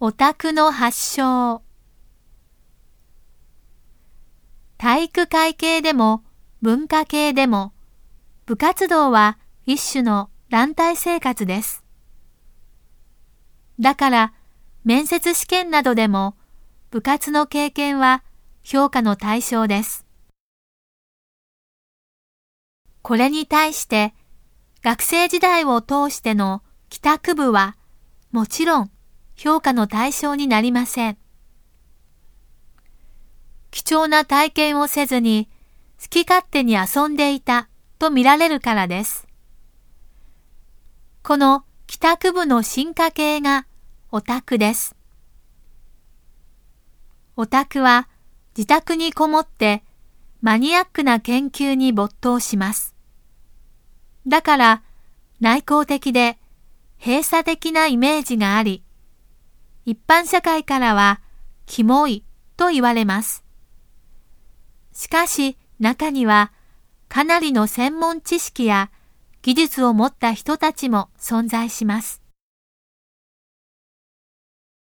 オタクの発祥体育会系でも文化系でも部活動は一種の団体生活です。だから面接試験などでも部活の経験は評価の対象です。これに対して学生時代を通しての帰宅部はもちろん評価の対象になりません。貴重な体験をせずに好き勝手に遊んでいたと見られるからです。この帰宅部の進化系がオタクです。オタクは自宅にこもってマニアックな研究に没頭します。だから内向的で閉鎖的なイメージがあり、一般社会からは、キモいと言われます。しかし、中には、かなりの専門知識や技術を持った人たちも存在します。